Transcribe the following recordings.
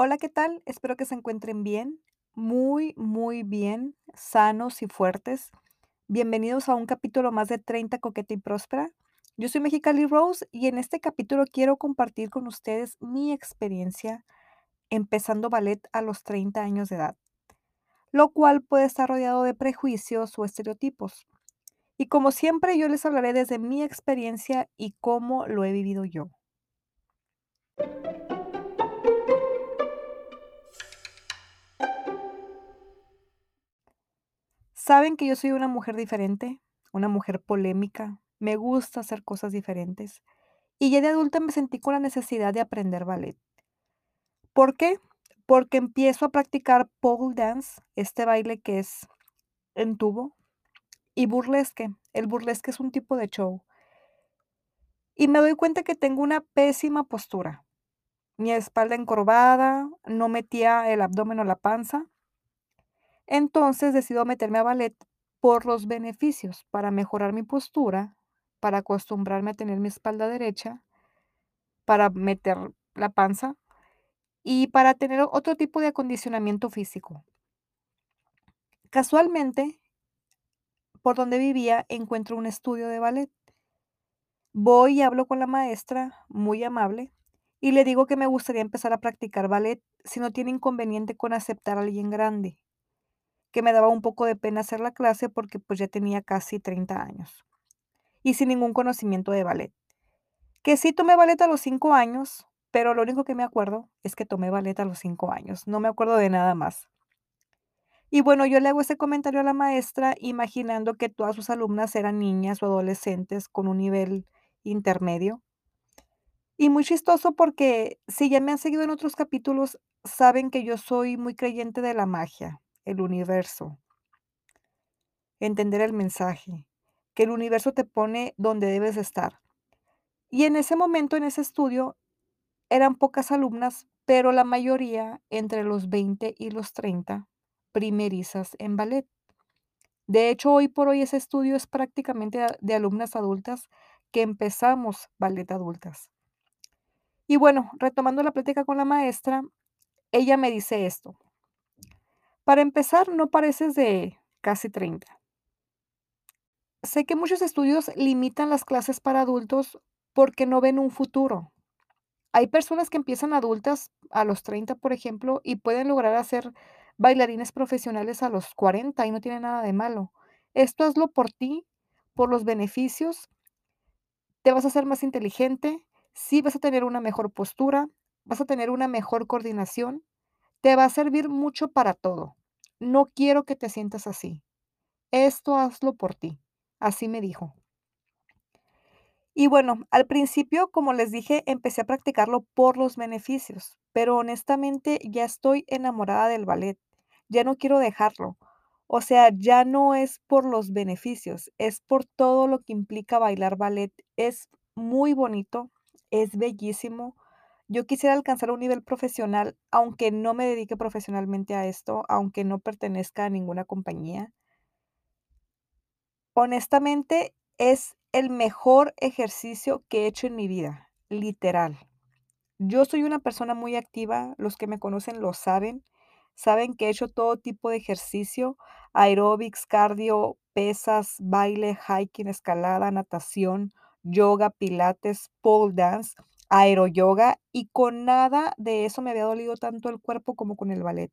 Hola, ¿qué tal? Espero que se encuentren bien, muy, muy bien, sanos y fuertes. Bienvenidos a un capítulo más de 30 Coqueta y Próspera. Yo soy Mexicali Rose y en este capítulo quiero compartir con ustedes mi experiencia empezando ballet a los 30 años de edad, lo cual puede estar rodeado de prejuicios o estereotipos. Y como siempre, yo les hablaré desde mi experiencia y cómo lo he vivido yo. Saben que yo soy una mujer diferente, una mujer polémica, me gusta hacer cosas diferentes y ya de adulta me sentí con la necesidad de aprender ballet. ¿Por qué? Porque empiezo a practicar pole dance, este baile que es en tubo, y burlesque. El burlesque es un tipo de show. Y me doy cuenta que tengo una pésima postura. Mi espalda encorvada, no metía el abdomen o la panza. Entonces decido meterme a ballet por los beneficios, para mejorar mi postura, para acostumbrarme a tener mi espalda derecha, para meter la panza y para tener otro tipo de acondicionamiento físico. Casualmente, por donde vivía encuentro un estudio de ballet. Voy y hablo con la maestra, muy amable, y le digo que me gustaría empezar a practicar ballet si no tiene inconveniente con aceptar a alguien grande, que me daba un poco de pena hacer la clase porque pues ya tenía casi 30 años y sin ningún conocimiento de ballet. Que sí tomé ballet a los 5 años, pero lo único que me acuerdo es que tomé ballet a los 5 años, no me acuerdo de nada más. Y bueno, yo le hago ese comentario a la maestra imaginando que todas sus alumnas eran niñas o adolescentes con un nivel intermedio. Y muy chistoso porque si ya me han seguido en otros capítulos, saben que yo soy muy creyente de la magia, el universo, entender el mensaje, que el universo te pone donde debes estar. Y en ese momento, en ese estudio, eran pocas alumnas, pero la mayoría entre los 20 y los 30, primerizas en ballet. De hecho, hoy por hoy ese estudio es prácticamente de alumnas adultas que empezamos ballet adultas. Y bueno, retomando la plática con la maestra, ella me dice esto. Para empezar, no pareces de casi 30. Sé que muchos estudios limitan las clases para adultos porque no ven un futuro. Hay personas que empiezan adultas a los 30, por ejemplo, y pueden lograr hacer bailarines profesionales a los 40 y no tiene nada de malo. Esto hazlo por ti, por los beneficios, te vas a hacer más inteligente, sí vas a tener una mejor postura, vas a tener una mejor coordinación, te va a servir mucho para todo. No quiero que te sientas así. Esto hazlo por ti. Así me dijo. Y bueno, al principio, como les dije, empecé a practicarlo por los beneficios, pero honestamente ya estoy enamorada del ballet. Ya no quiero dejarlo. O sea, ya no es por los beneficios, es por todo lo que implica bailar ballet. Es muy bonito, es bellísimo. Yo quisiera alcanzar un nivel profesional, aunque no me dedique profesionalmente a esto, aunque no pertenezca a ninguna compañía. Honestamente, es el mejor ejercicio que he hecho en mi vida, literal. Yo soy una persona muy activa, los que me conocen lo saben, saben que he hecho todo tipo de ejercicio, aeróbics, cardio, pesas, baile, hiking, escalada, natación, yoga, pilates, pole dance, aeroyoga y con nada de eso me había dolido tanto el cuerpo como con el ballet.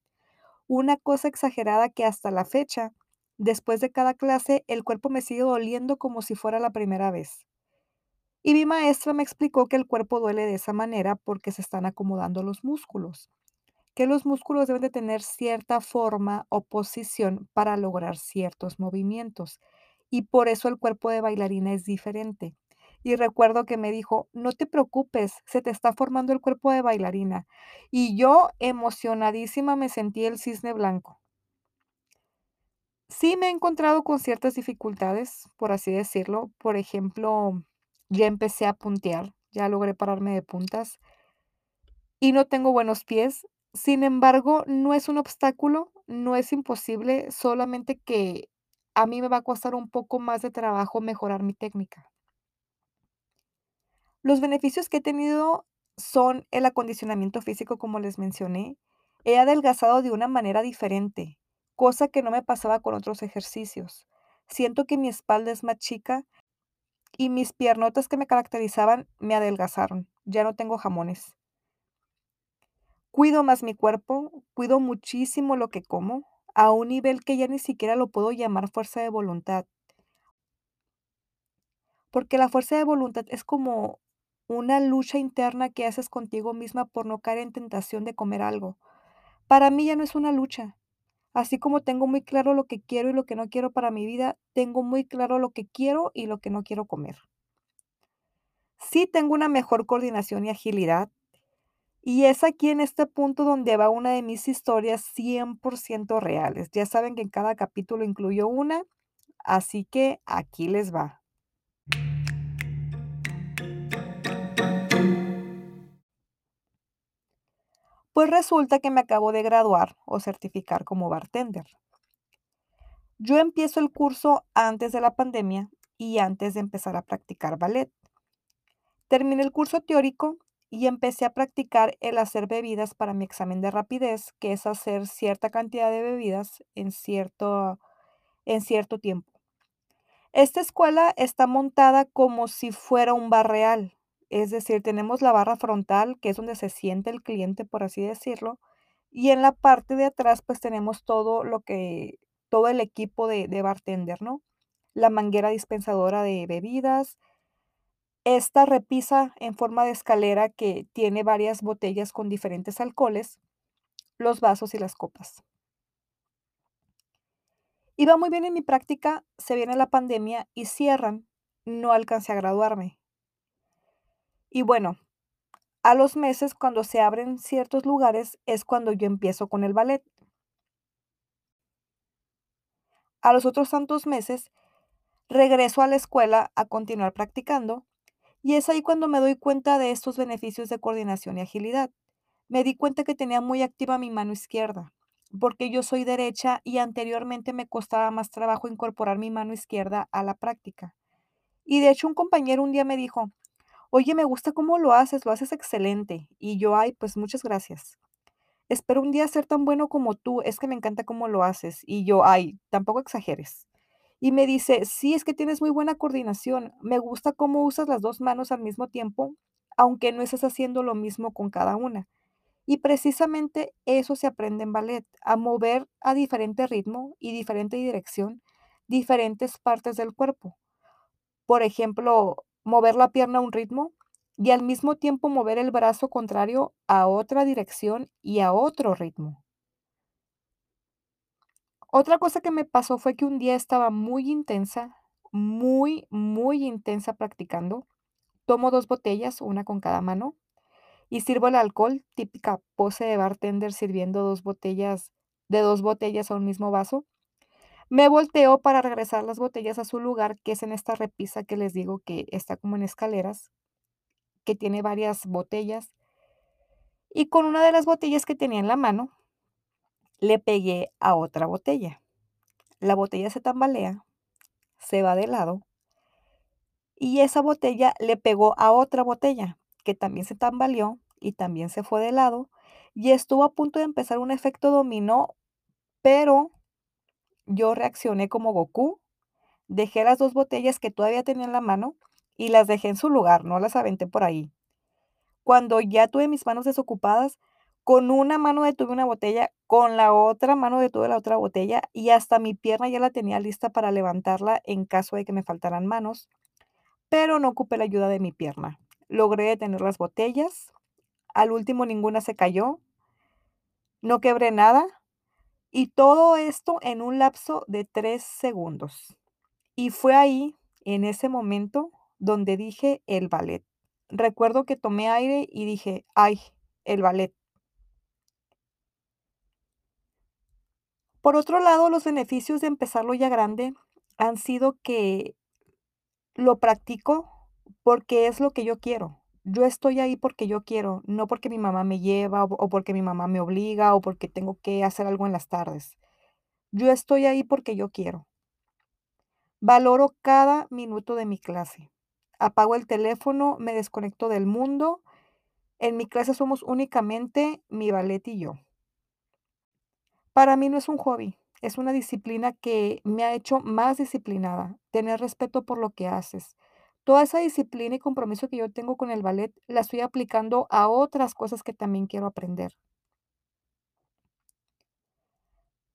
Una cosa exagerada que hasta la fecha, después de cada clase, el cuerpo me sigue doliendo como si fuera la primera vez. Y mi maestra me explicó que el cuerpo duele de esa manera porque se están acomodando los músculos, que los músculos deben de tener cierta forma o posición para lograr ciertos movimientos. Y por eso el cuerpo de bailarina es diferente. Y recuerdo que me dijo, no te preocupes, se te está formando el cuerpo de bailarina. Y yo emocionadísima me sentí el cisne blanco. Sí me he encontrado con ciertas dificultades, por así decirlo. Por ejemplo, ya empecé a puntear, ya logré pararme de puntas y no tengo buenos pies. Sin embargo, no es un obstáculo, no es imposible, solamente que a mí me va a costar un poco más de trabajo mejorar mi técnica. Los beneficios que he tenido son el acondicionamiento físico, como les mencioné. He adelgazado de una manera diferente, cosa que no me pasaba con otros ejercicios. Siento que mi espalda es más chica y mis piernotas que me caracterizaban me adelgazaron. Ya no tengo jamones. Cuido más mi cuerpo, cuido muchísimo lo que como, a un nivel que ya ni siquiera lo puedo llamar fuerza de voluntad. Porque la fuerza de voluntad es como una lucha interna que haces contigo misma por no caer en tentación de comer algo. Para mí ya no es una lucha. Así como tengo muy claro lo que quiero y lo que no quiero para mi vida, tengo muy claro lo que quiero y lo que no quiero comer. Sí tengo una mejor coordinación y agilidad, y es aquí en este punto donde va una de mis historias 100% reales. Ya saben que en cada capítulo incluyo una, así que aquí les va. Pues resulta que me acabo de graduar o certificar como bartender. Yo empiezo el curso antes de la pandemia y antes de empezar a practicar ballet. Terminé el curso teórico y empecé a practicar el hacer bebidas para mi examen de rapidez, que es hacer cierta cantidad de bebidas en cierto, en cierto tiempo. Esta escuela está montada como si fuera un bar real, es decir, tenemos la barra frontal, que es donde se siente el cliente, por así decirlo, y en la parte de atrás, pues tenemos todo lo que, todo el equipo de, de bartender, ¿no? La manguera dispensadora de bebidas, esta repisa en forma de escalera que tiene varias botellas con diferentes alcoholes, los vasos y las copas. Iba muy bien en mi práctica, se viene la pandemia y cierran. No alcancé a graduarme. Y bueno, a los meses, cuando se abren ciertos lugares, es cuando yo empiezo con el ballet. A los otros tantos meses, regreso a la escuela a continuar practicando y es ahí cuando me doy cuenta de estos beneficios de coordinación y agilidad. Me di cuenta que tenía muy activa mi mano izquierda, porque yo soy derecha y anteriormente me costaba más trabajo incorporar mi mano izquierda a la práctica. Y de hecho un compañero un día me dijo, oye, me gusta cómo lo haces, lo haces excelente. Y yo, ay, pues muchas gracias. Espero un día ser tan bueno como tú, es que me encanta cómo lo haces. Y yo, ay, tampoco exageres. Y me dice, sí, es que tienes muy buena coordinación. Me gusta cómo usas las dos manos al mismo tiempo, aunque no estés haciendo lo mismo con cada una. Y precisamente eso se aprende en ballet, a mover a diferente ritmo y diferente dirección diferentes partes del cuerpo. Por ejemplo, mover la pierna a un ritmo y al mismo tiempo mover el brazo contrario a otra dirección y a otro ritmo. Otra cosa que me pasó fue que un día estaba muy intensa, muy, muy intensa practicando. Tomo 2 botellas, una con cada mano, y sirvo el alcohol, típica pose de bartender sirviendo 2 botellas de 2 botellas a un mismo vaso. Me volteo para regresar las botellas a su lugar, que es en esta repisa que les digo que está como en escaleras, que tiene varias botellas. Y con una de las botellas que tenía en la mano, le pegué a otra botella. La botella se tambalea, se va de lado y esa botella le pegó a otra botella que también se tambaleó y también se fue de lado y estuvo a punto de empezar un efecto dominó, pero yo reaccioné como Goku, dejé las dos botellas que todavía tenía en la mano y las dejé en su lugar, no las aventé por ahí. Cuando ya tuve mis manos desocupadas, con una mano detuve una botella, con la otra mano detuve la otra botella y hasta mi pierna ya la tenía lista para levantarla en caso de que me faltaran manos, pero no ocupé la ayuda de mi pierna. Logré detener las botellas, al último ninguna se cayó, no quebré nada y todo esto en un lapso de tres segundos. Y fue ahí, en ese momento, donde dije el ballet. Recuerdo que tomé aire y dije, ay, el ballet. Por otro lado, los beneficios de empezarlo ya grande han sido que lo practico porque es lo que yo quiero. Yo estoy ahí porque yo quiero, no porque mi mamá me lleva o, porque mi mamá me obliga o porque tengo que hacer algo en las tardes. Yo estoy ahí porque yo quiero. Valoro cada minuto de mi clase. Apago el teléfono, me desconecto del mundo En mi clase somos únicamente mi ballet y yo. Para mí no es un hobby, es una disciplina que me ha hecho más disciplinada, tener respeto por lo que haces. Toda esa disciplina y compromiso que yo tengo con el ballet, la estoy aplicando a otras cosas que también quiero aprender.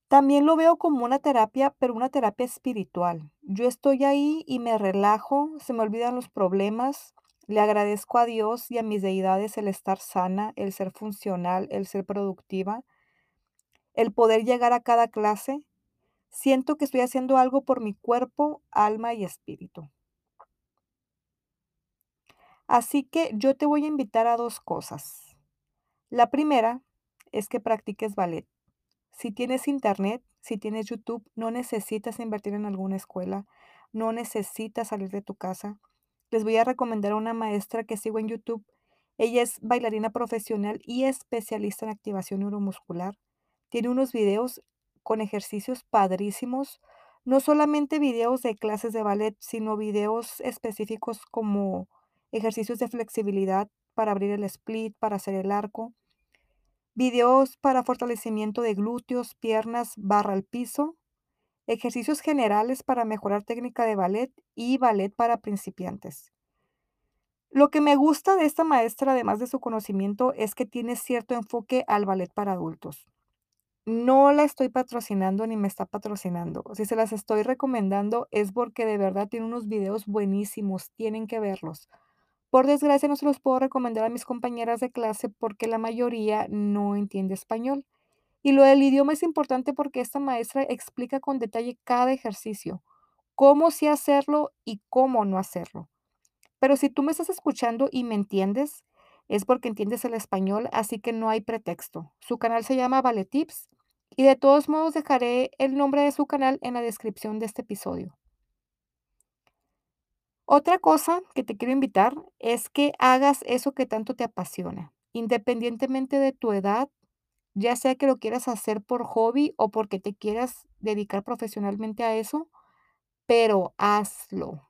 También lo veo como una terapia, pero una terapia espiritual. Yo estoy ahí y me relajo, se me olvidan los problemas, le agradezco a Dios y a mis deidades el estar sana, el ser funcional, el ser productiva, el poder llegar a cada clase. Siento que estoy haciendo algo por mi cuerpo, alma y espíritu. Así que yo te voy a invitar a 2 cosas. La primera es que practiques ballet. Si tienes Internet, si tienes YouTube, no necesitas invertir en alguna escuela, no necesitas salir de tu casa. Les voy a recomendar a una maestra que sigo en YouTube. Ella es bailarina profesional y especialista en activación neuromuscular. Tiene unos videos con ejercicios padrísimos, no solamente videos de clases de ballet, sino videos específicos como ejercicios de flexibilidad para abrir el split, para hacer el arco, videos para fortalecimiento de glúteos, piernas, barra al piso, ejercicios generales para mejorar técnica de ballet y ballet para principiantes. Lo que me gusta de esta maestra, además de su conocimiento, es que tiene cierto enfoque al ballet para adultos. No la estoy patrocinando ni me está patrocinando. Si se las estoy recomendando es porque de verdad tiene unos videos buenísimos, tienen que verlos. Por desgracia, no se los puedo recomendar a mis compañeras de clase porque la mayoría no entiende español. Y lo del idioma es importante porque esta maestra explica con detalle cada ejercicio, cómo sí hacerlo y cómo no hacerlo. Pero si tú me estás escuchando y me entiendes, es porque entiendes el español, así que no hay pretexto. Su canal se llama Ballet Tips y de todos modos dejaré el nombre de su canal en la descripción de este episodio. Otra cosa que te quiero invitar es que hagas eso que tanto te apasiona, independientemente de tu edad, ya sea que lo quieras hacer por hobby o porque te quieras dedicar profesionalmente a eso, pero hazlo.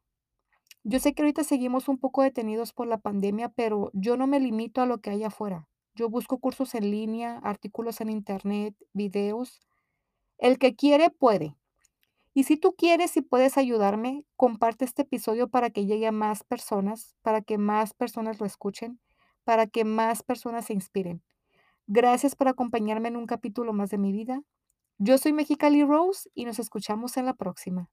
Yo sé que ahorita seguimos un poco detenidos por la pandemia, pero yo no me limito a lo que hay afuera. Yo busco cursos en línea, artículos en internet, videos. El que quiere puede. Y si tú quieres y puedes ayudarme, comparte este episodio para que llegue a más personas, para que más personas lo escuchen, para que más personas se inspiren. Gracias por acompañarme en un capítulo más de mi vida. Yo soy Mexicali Rose y nos escuchamos en la próxima.